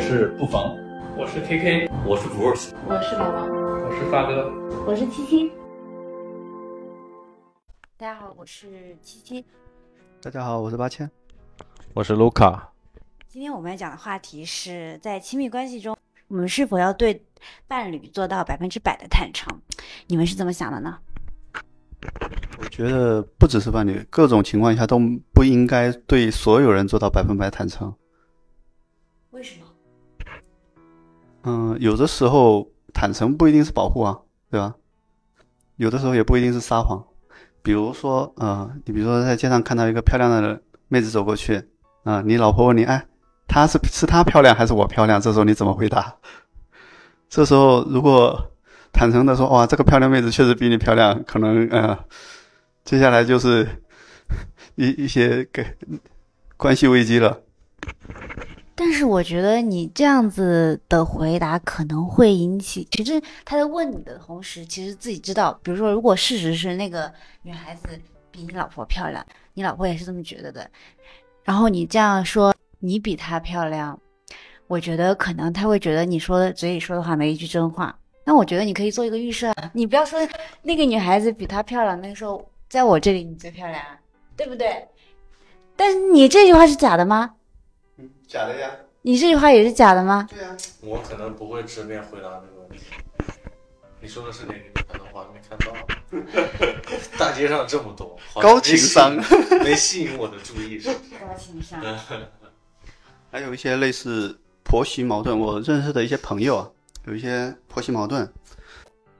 是不妨，我是 KK，我是 Bruce，我是毛毛，我是发哥，我是七七。大家好，我是七七。大家好，我是八千，我是卢卡。今天我们要讲的话题是在亲密关系中，我们是否要对伴侣做到百分之百的坦诚？你们是怎么想的呢？我觉得不只是伴侣，各种情况下都不应该对所有人做到百分百坦诚。嗯，有的时候坦诚不一定是保护啊，对吧？有的时候也不一定是撒谎。比如说，呃，你比如说在街上看到一个漂亮的妹子走过去，啊，你老婆问你，哎，她是是她漂亮还是我漂亮？这时候你怎么回答？这时候如果坦诚的说，哇，这个漂亮妹子确实比你漂亮，可能，呃，接下来就是 一一些给关系危机了。但是我觉得你这样子的回答可能会引起，其实他在问你的同时，其实自己知道，比如说，如果事实是那个女孩子比你老婆漂亮，你老婆也是这么觉得的，然后你这样说你比她漂亮，我觉得可能他会觉得你说的嘴里说的话没一句真话。那我觉得你可以做一个预设，你不要说那个女孩子比她漂亮，那个时候在我这里你最漂亮，对不对？但是你这句话是假的吗？假的呀，你这句话也是假的吗？对呀，我可能不会直面回答这个问题。你说的是哪个女孩的话？没看到。大街上这么多，高情商 没吸引我的注意，是不是？高情商。还有一些类似婆媳矛盾，我认识的一些朋友啊，有一些婆媳矛盾，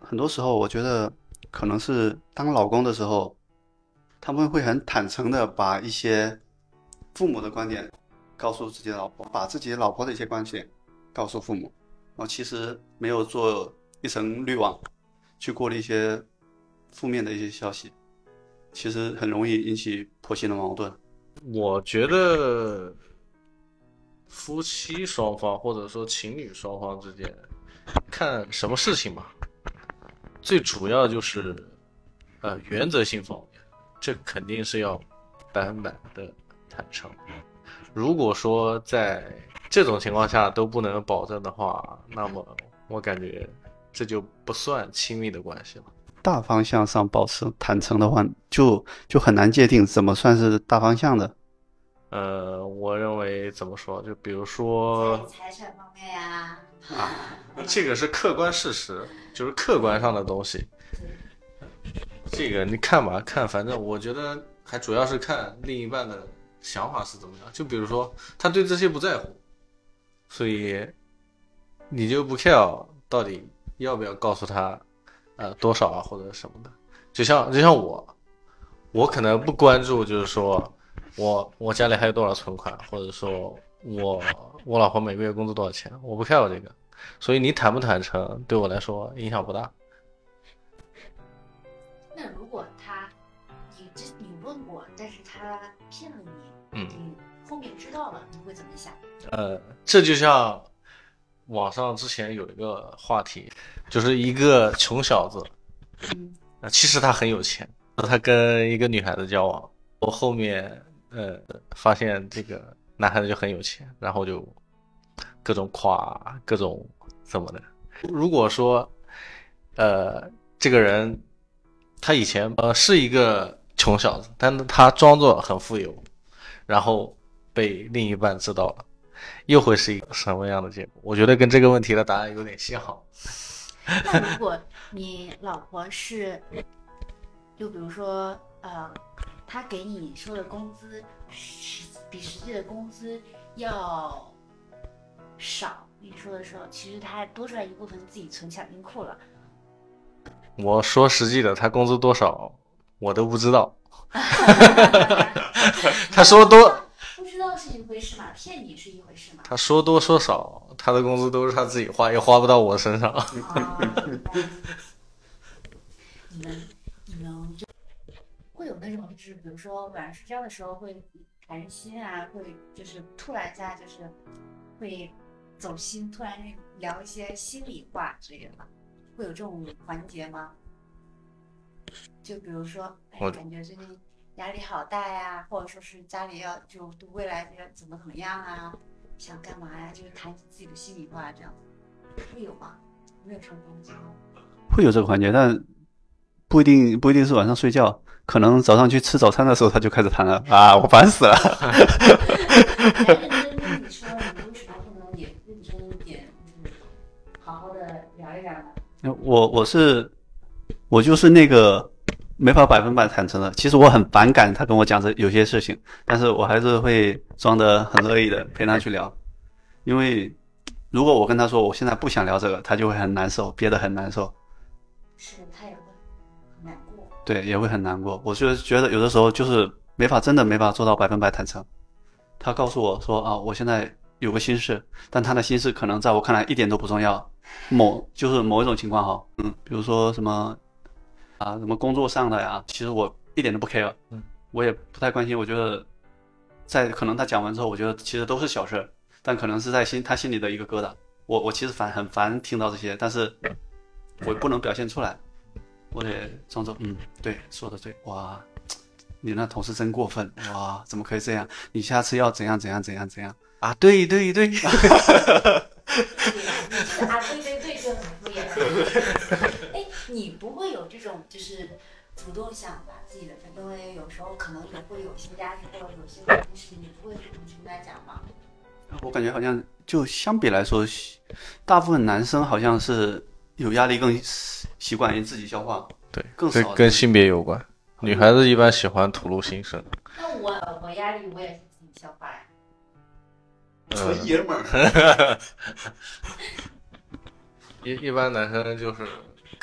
很多时候我觉得可能是当老公的时候，他们会很坦诚的把一些父母的观点。告诉自己的老婆，把自己老婆的一些关系告诉父母，然后其实没有做一层滤网，去过滤一些负面的一些消息，其实很容易引起婆媳的矛盾。我觉得夫妻双方或者说情侣双方之间，看什么事情嘛，最主要就是呃原则性方面，这肯定是要百分百的坦诚。如果说在这种情况下都不能保证的话，那么我感觉这就不算亲密的关系了。大方向上保持坦诚的话，就就很难界定怎么算是大方向的。呃，我认为怎么说？就比如说财产方面呀，啊，这个是客观事实，就是客观上的东西。这个你看吧，看，反正我觉得还主要是看另一半的。想法是怎么样？就比如说，他对这些不在乎，所以你就不 care 到底要不要告诉他，呃，多少啊或者什么的。就像就像我，我可能不关注，就是说我我家里还有多少存款，或者说我我老婆每个月工资多少钱，我不 care 这个。所以你坦不坦诚，对我来说影响不大。那如果他，你这你问过，但是他？嗯，后面知道了你会怎么想？呃，这就像网上之前有一个话题，就是一个穷小子，嗯，其实他很有钱，他跟一个女孩子交往，我后面呃发现这个男孩子就很有钱，然后就各种夸，各种怎么的。如果说呃这个人他以前呃是一个穷小子，但是他装作很富有。然后被另一半知道了，又会是一个什么样的结果？我觉得跟这个问题的答案有点像。那如果你老婆是，就比如说，呃，她给你说的工资实比实际的工资要少，你说的时候，其实她还多出来一部分自己存小金库了。我说实际的，他工资多少，我都不知道。他说多，不知道是一回事嘛？骗你是一回事嘛？他说多说少，他的工资都是他自己花，也花不到我身上。你们你们就会有那种，就是比如说晚上睡觉的时候会谈心啊，会就是突然一下就是会走心，突然聊一些心里话之类的吗？会有这种环节吗？就比如说，哎，感觉最近压力好大呀，或者说是家里要就对未来要怎么怎么样啊，想干嘛呀，就是谈自己的心里话，这样会有吗？没有这种东西吗？会有这个环节，但不一定不一定是晚上睡觉，可能早上去吃早餐的时候他就开始谈了啊，我烦死了。来认真跟你说，你为什么不能也认真一点，就是好好的聊一聊呢？我我是我就是那个没法百分百坦诚的，其实我很反感他跟我讲这有些事情，但是我还是会装的很乐意的陪他去聊，因为如果我跟他说我现在不想聊这个，他就会很难受，憋得很难受。是他也会很难过。对，也会很难过。我就觉得有的时候就是没法，真的没法做到百分百坦诚。他告诉我说啊，我现在有个心事，但他的心事可能在我看来一点都不重要。某就是某一种情况哈，嗯，比如说什么啊，什么工作上的呀，其实我一点都不 care，嗯，我也不太关心。我觉得在可能他讲完之后，我觉得其实都是小事儿，但可能是在心他心里的一个疙瘩。我我其实烦很烦听到这些，但是我不能表现出来。我得装作嗯，对，说的对，哇，你那同事真过分，哇，怎么可以这样？你下次要怎样怎样怎样怎样啊？对对对，对呀，你这个啊，对对对，就很敷衍。哎，你不会有这种就是主动想把自己的，因为有时候可能也会有些压力或者有些东西，你不会主动去跟他讲吗？我感觉好像就相比来说，大部分男生好像是有压力更习惯于自己消化，对，更少这跟性别有关。女孩子一般喜欢吐露心声，那我我压力我也是自己消化呀。纯爷们儿。一一般男生就是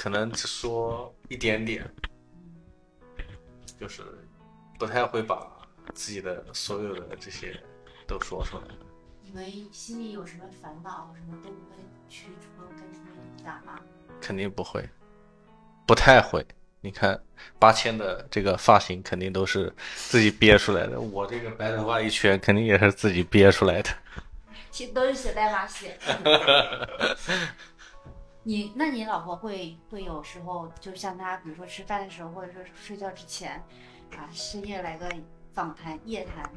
可能只说一点点，就是不太会把自己的所有的这些都说出来。你们心里有什么烦恼，什么都不会去主动跟出面讲吗？肯定不会，不太会。你看八千的这个发型肯定都是自己憋出来的，我这个白头发一圈肯定也是自己憋出来的。其实都是写代码写。你，那你老婆会会有时候，就像她，比如说吃饭的时候，或者说睡觉之前，啊，深夜来个访谈、夜谈，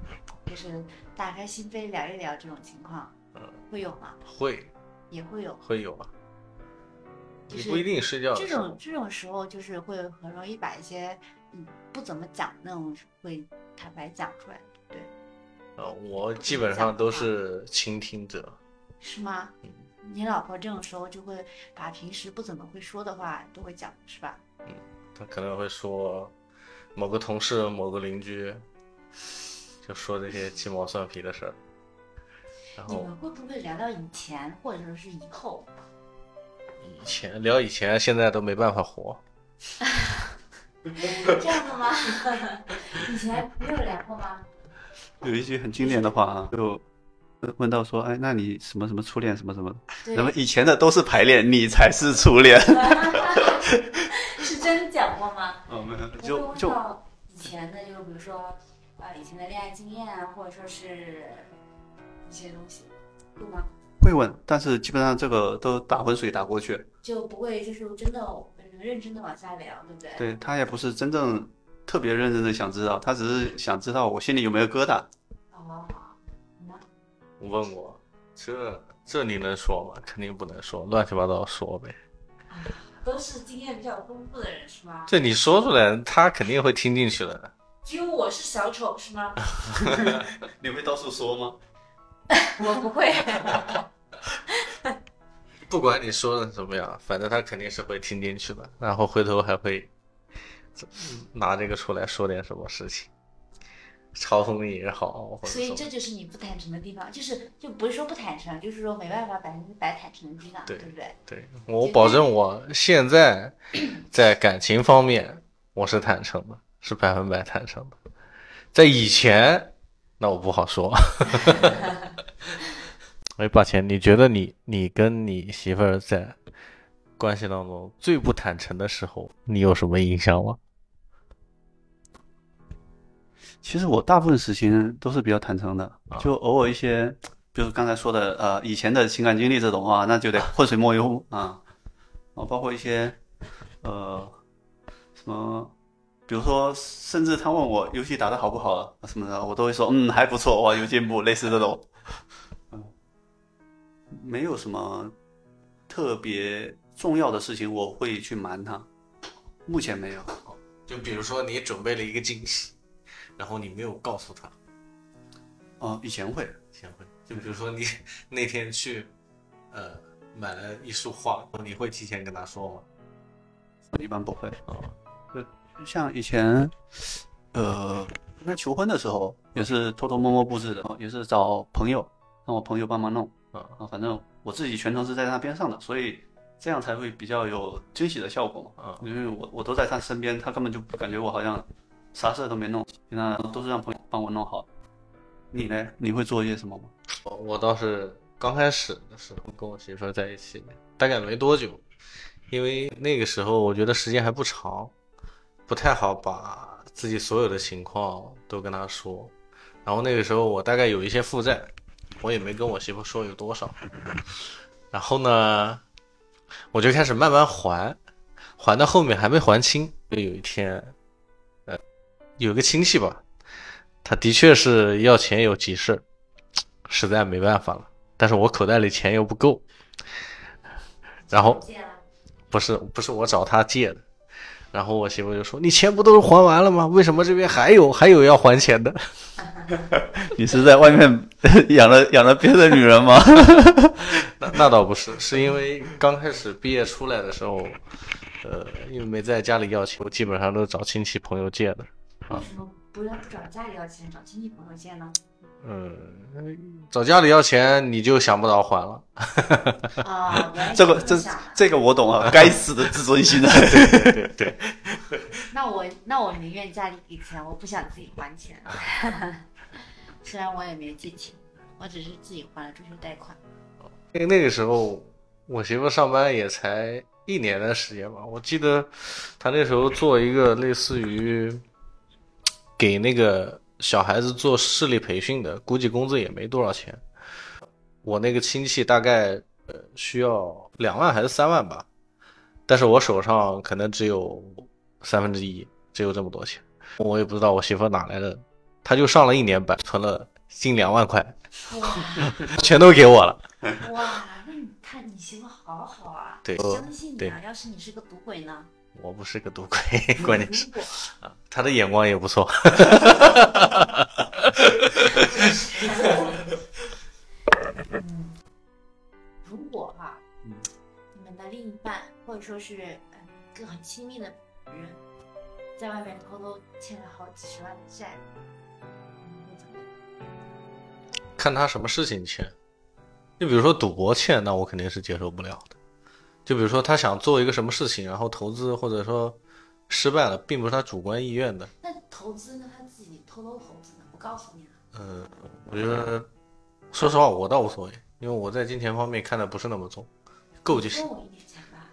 就是打开心扉聊一聊这种情况，嗯，会有吗？会也会有。会有啊，就是你不一定睡觉这种这种时候，就是会很容易把一些嗯不怎么讲那种会坦白讲出来，对，呃，我基本上都是倾听者。是吗？嗯你老婆这种时候就会把平时不怎么会说的话都会讲，是吧？嗯，她可能会说某个同事、某个邻居，就说这些鸡毛蒜皮的事儿。然后你们会不会聊到以前，或者说是以后？以前聊以前，现在都没办法活。这样的吗？以前没有聊过吗？有一句很经典的话啊，就问到说，哎，那你什么什么初恋什么什么的，对那么以前的都是排练，你才是初恋。是真讲过吗？哦，没有，就就以前的，就比如说啊，以前的恋爱经验啊，或者说是一些东西，会吗？会问，但是基本上这个都打浑水打过去。就不会就是真的很认真的往下聊，对不对？对他也不是真正特别认真的想知道，他只是想知道我心里有没有疙瘩。哦，你呢？问我，这这你能说吗？肯定不能说，乱七八糟说呗。都是经验比较丰富的人是吗？这你说出来，他肯定会听进去的。只有我是小丑是吗？你会到处说吗？我不会。不管你说的怎么样，反正他肯定是会听进去的，然后回头还会拿这个出来说点什么事情，嘲讽你也好，所以这就是你不坦诚的地方，就是就不是说不坦诚，就是说没办法百分之百坦诚的地方，对对不对？对我保证，我现在 在感情方面我是坦诚的，是百分百坦诚的。在以前，那我不好说。哎，八千，你觉得你你跟你媳妇儿在关系当中最不坦诚的时候，你有什么印象吗？其实我大部分事情都是比较坦诚的，啊。就偶尔一些，比如刚才说的，呃，以前的情感经历这种啊，那就得 浑水摸鱼啊，啊，包括一些，呃，什么，比如说，甚至他问我游戏打得好不好啊什么的，我都会说，嗯，还不错，哇，有进步，类似这种。嗯。没有什么特别重要的事情我会去瞒他，目前没有。就比如说你准备了一个惊喜，然后你没有告诉他，哦，以前会，以前会。就比如说你 那天去，呃，买了一束花，你会提前跟他说吗？一般不会。哦，像以前，呃，那求婚的时候也是偷偷摸摸布置的，也是找朋友，让我朋友帮忙弄。啊啊，反正我自己全程是在他边上的，所以这样才会比较有惊喜的效果嘛。啊因为我我都在他身边，他根本就不感觉我好像啥事都没弄，平常都是让朋友帮我弄好。你呢？你会做一些什么吗？我倒是刚开始的时候跟我媳妇在一起，大概没多久，因为那个时候我觉得时间还不长，不太好把自己所有的情况都跟她说。然后那个时候我大概有一些负债，我也没跟我媳妇说有多少。然后呢，我就开始慢慢还，还到后面还没还清，就有一天，有个亲戚吧，他的确是要钱有急事，实在没办法了，但是我口袋里钱又不够，然后不是不是我找他借的，然后我媳妇就说：“你钱不都是还完了吗？为什么这边还有还有要还钱的 你是在外面 养了养了别的女人吗？？” 那那倒不是，是因为刚开始毕业出来的时候，呃，因为没在家里要钱，我基本上都是找亲戚朋友借的。为什么不要不找家里要钱，找亲戚朋友借呢？嗯，找家里要钱你就想不到还了。啊，这个这这个我懂啊，该死的自尊心啊！对对对，那我那我宁愿家里给钱，我不想自己还钱。虽然我也没借钱，我只是自己还了助学贷款。因为那个时候我媳妇上班也才一年的时间吧，我记得她那时候做一个类似于给那个小孩子做视力培训的，估计工资也没多少钱。我那个亲戚大概呃需要两万还是三万吧，但是我手上可能只有三分之一，只有这么多钱，我也不知道我媳妇哪来的，她就上了一年班，存了近两万块，全都给我了。哇，那你看你媳妇好好啊，对相信你啊。要是你是个赌鬼呢？我不是个赌鬼，关键是啊他的眼光也不错。嗯，如果哈、嗯你们的另一半或者说是嗯一个很亲密的人，在外面偷偷欠了好几十万的债，你会怎么？看他什么事情欠，就比如说赌博欠，那我肯定是接受不了的。就比如说他想做一个什么事情，然后投资或者说失败了，并不是他主观意愿的。那投资呢？他自己偷偷投资呢？不告诉你呢？嗯，我觉得，说实话，我倒无所谓，因为我在金钱方面看的不是那么重，够就行分。我一点钱吧。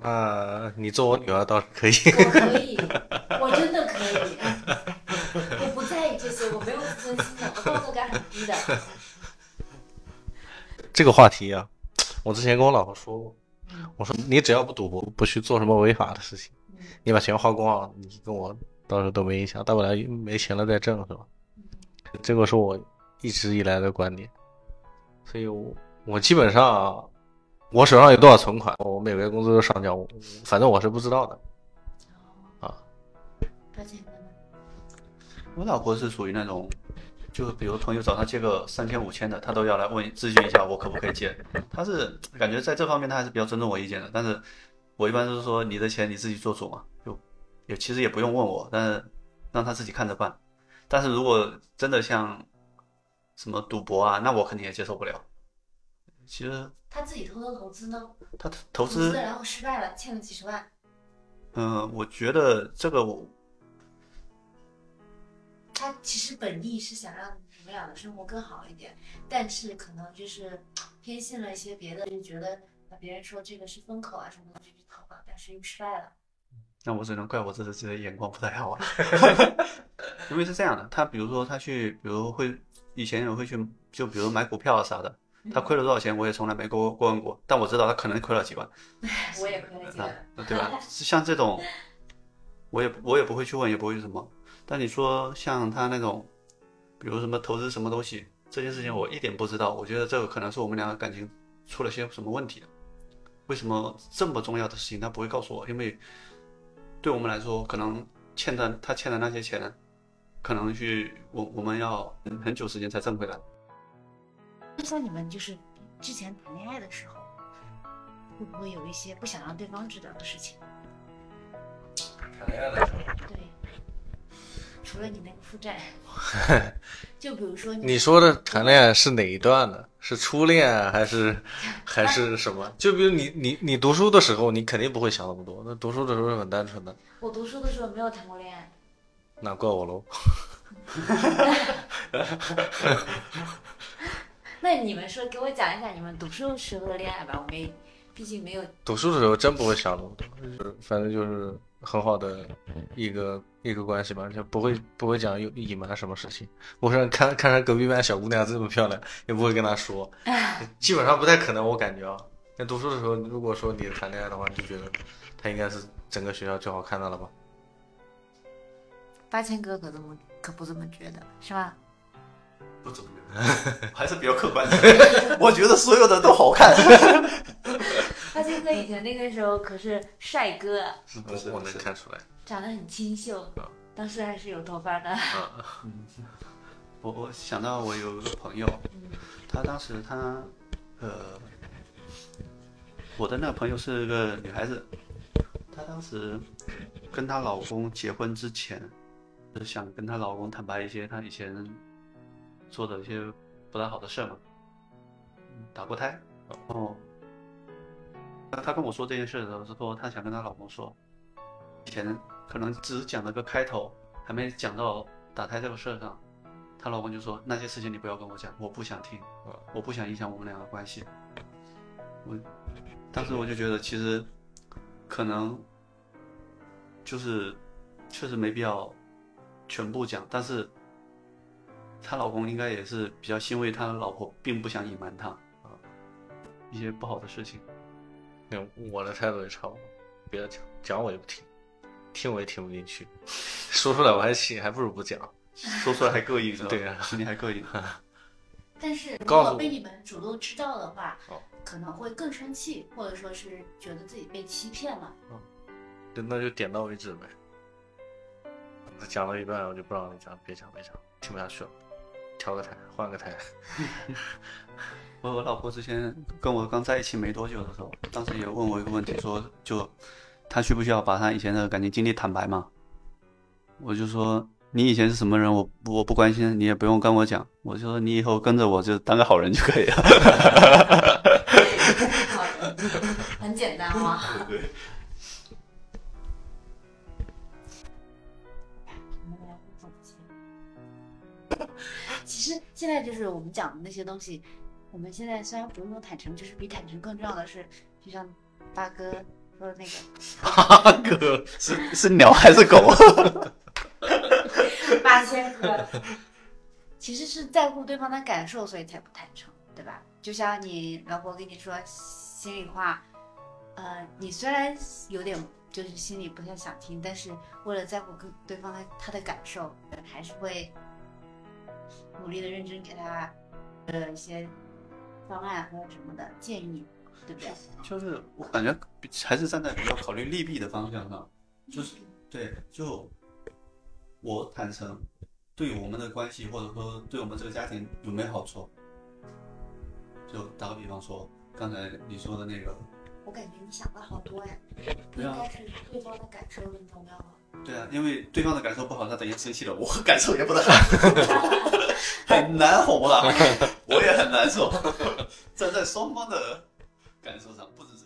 那你做我女儿倒是可以。我可以，我真的可以。我不在意这些，我没有自尊心的，我道德感很低的。这个话题啊，我之前跟我老婆说过，我说你只要不赌博，不去做什么违法的事情，嗯。你把钱花光了，你跟我到时候都没影响，大不了没钱了再挣，是吧？这个是我一直以来的观点，所以我我基本上我手上有多少存款，我每个月工资都上交，反正我是不知道的。啊。我老婆是属于那种，就比如朋友找他借个三千五千的，他都要来问咨询一下我可不可以借。他是感觉在这方面他还是比较尊重我意见的，但是我一般都是说你的钱你自己做主嘛，就也其实也不用问我，但是让他自己看着办。但是如果真的像什么赌博啊，那我肯定也接受不了。其实他自己偷偷投资呢？他投资，然后失败了，欠了几十万。嗯、我觉得这个我他其实本意是想让你们俩的生活更好一点，但是可能就是偏信了一些别的，就觉得啊别人说这个是风口啊什么的就去投了，但是又失败了。那我只能怪我自己的眼光不太好啊。因为是这样的，他比如说他去，比如会以前也会去，就比如买股票啊啥的，他亏了多少钱我也从来没过过问过，但我知道他可能亏了几万，我也亏了几啊个，，对吧？像这种，我也我也不会去问，也不会去什么。但你说像他那种，比如什么投资什么东西，这件事情我一点不知道，我觉得这个可能是我们两个感情出了些什么问题？为什么这么重要的事情他不会告诉我？因为对我们来说，可能欠的他欠的那些钱，可能去我我们要很久时间才挣回来。就像你们就是之前谈恋爱的时候，会不会有一些不想让对方知道的事情？谈恋爱的时候，对，除了你那个负债，就比如说你你说的谈恋爱是哪一段呢？是初恋啊还是 还是什么？就比如你你你读书的时候，你肯定不会想那么多。那读书的时候是很单纯的，我读书的时候没有谈过恋爱，那怪我喽。那你们说给我讲一下你们读书时候的恋爱吧，我没，毕竟没有读书的时候真不会想那么多，就是反正就是很好的一个一个关系吧，就不会不会讲有隐瞒什么事情。我说看看上隔壁班小姑娘这么漂亮，也不会跟她说，基本上不太可能，我感觉啊。在读书的时候，如果说你谈恋爱的话，你就觉得她应该是整个学校最好看的了吧？八千哥可这么可不这么觉得，是吧？不怎么觉得，还是比较客观的。我觉得所有的都好看。八千哥以前那个时候可是帅哥，我我能看出来。长得很清秀，当时还是有头发的。我我想到我有一个朋友，他当时他呃，我的那个朋友是个女孩子，她当时跟她老公结婚之前，是想跟她老公坦白一些她以前做的一些不大好的事儿嘛，嗯打过胎，然后她她跟我说这件事的时候，是说她想跟她老公说，以前可能只讲了个开头，还没讲到打胎这个事儿上。她老公就说那些事情你不要跟我讲，我不想听，我不想影响我们两个关系。我当时我就觉得其实可能就是确实没必要全部讲，但是她老公应该也是比较欣慰，他老婆并不想隐瞒他啊一些不好的事情。那我的态度也差不多，别讲，讲我也不听，听我也听不进去，说出来我还气，还不如不讲。说出来还膈应？对啊心里还膈应。但是如果被你们主动知道的话哦，可能会更生气，或者说是觉得自己被欺骗了。嗯那就点到为止呗。讲到一半我就不让你讲，别讲别讲，听不下去了，调个台，换个台。我我老婆之前跟我刚在一起没多久的时候，当时也问我一个问题，说就她需不需要把她以前的感情经历坦白嘛？我就说你以前是什么人，我我不关心，你也不用跟我讲。我就说你以后跟着我就当个好人就可以了。很简单 嘛。其实现在就是我们讲的那些东西，我们现在虽然不用坦诚，就是比坦诚更重要的是，就像八哥说的那个，八哥是是鸟还是狗？八千哥，其实是在乎对方的感受，所以才不坦诚，对吧？就像你老婆跟你说心里话，呃，你虽然有点就是心里不太想听，但是为了在乎跟对方的他的感受，还是会努力的认真给他呃一些方案或者什么的建议，对不对？就是我感觉还是站在比较考虑利弊的方向上，就是对，就我坦诚，对我们的关系或者说对我们这个家庭有没有好处？就打个比方说，刚才你说的那个，我感觉你想的好多呀，对啊应该是对方的感受更重要啊。对啊，因为对方的感受不好，他等于生气了，我 感受也不大好，很难哄了，我也很难受。站在双方的感受上，不只是。